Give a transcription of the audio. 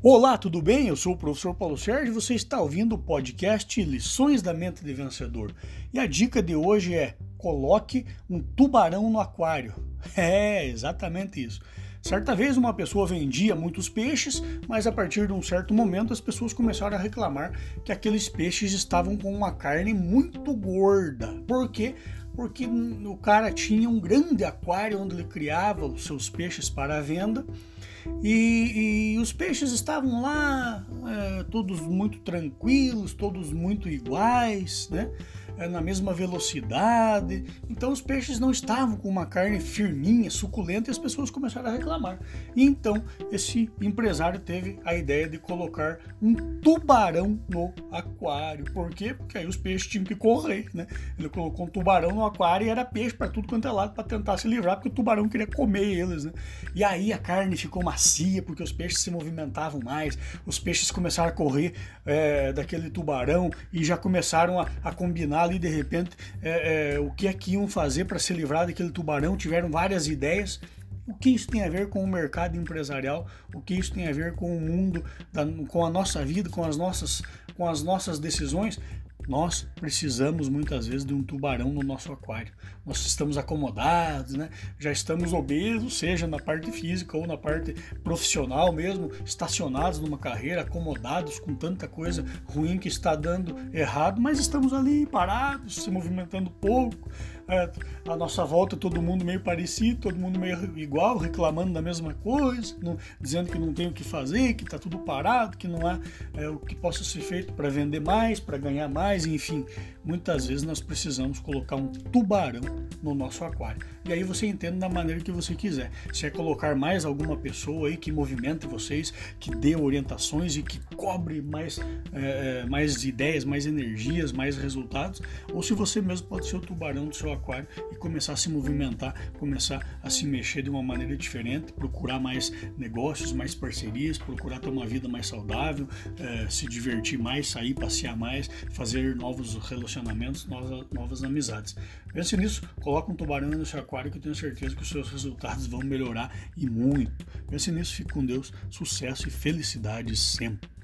Olá, tudo bem? Eu sou o professor Paulo Sérgio e você está ouvindo o podcast Lições da Mente de Vencedor. E a dica de hoje é: coloque um tubarão no aquário. É, exatamente isso. Certa vez uma pessoa vendia muitos peixes, mas a partir de um certo momento as pessoas começaram a reclamar que aqueles peixes estavam com uma carne muito gorda. Por quê? Porque o cara tinha um grande aquário onde ele criava os seus peixes para a venda e, e os peixes estavam lá, é, todos muito tranquilos, todos muito iguais, né? É, na mesma velocidade. Então os peixes não estavam com uma carne firminha, suculenta, e as pessoas começaram a reclamar. E então esse empresário teve a ideia de colocar um tubarão no aquário. Por quê? Porque aí os peixes tinham que correr, né? Ele colocou um tubarão no aquário e era peixe para tudo quanto é lado para tentar se livrar, porque o tubarão queria comer eles, né? E aí a carne ficou macia, porque os peixes se movimentavam mais, os peixes começaram a correr é, daquele tubarão e já começaram a, a combinar ali de repente é, é, o que é que iam fazer para se livrar daquele tubarão, tiveram várias ideias. O que isso tem a ver com o mercado empresarial? O que isso tem a ver com o mundo, da, com a nossa vida, com as nossas, com as nossas decisões? Nós precisamos muitas vezes de um tubarão no nosso aquário. Nós estamos acomodados, né? já estamos obesos, seja na parte física ou na parte profissional mesmo, estacionados numa carreira, acomodados com tanta coisa ruim que está dando errado, mas estamos ali parados, se movimentando pouco. É, a nossa volta todo mundo meio parecido, todo mundo meio igual, reclamando da mesma coisa, não, dizendo que não tem o que fazer, que está tudo parado, que não há é, o que possa ser feito para vender mais, para ganhar mais mais, enfim, muitas vezes nós precisamos colocar um tubarão no nosso aquário. E aí você entende da maneira que você quiser. Se é colocar mais alguma pessoa aí que movimente vocês, que dê orientações e que cobre mais, é, mais ideias, mais energias, mais resultados, ou se você mesmo pode ser o tubarão do seu aquário e começar a se movimentar, começar a se mexer de uma maneira diferente, procurar mais negócios, mais parcerias, procurar ter uma vida mais saudável, é, se divertir mais, sair, passear mais, fazer novos relacionamentos, novas, novas amizades. Pense nisso, coloque um tubarão no seu aquário que eu tenho certeza que os seus resultados vão melhorar e muito. Pense nisso, fique com Deus, sucesso e felicidade sempre.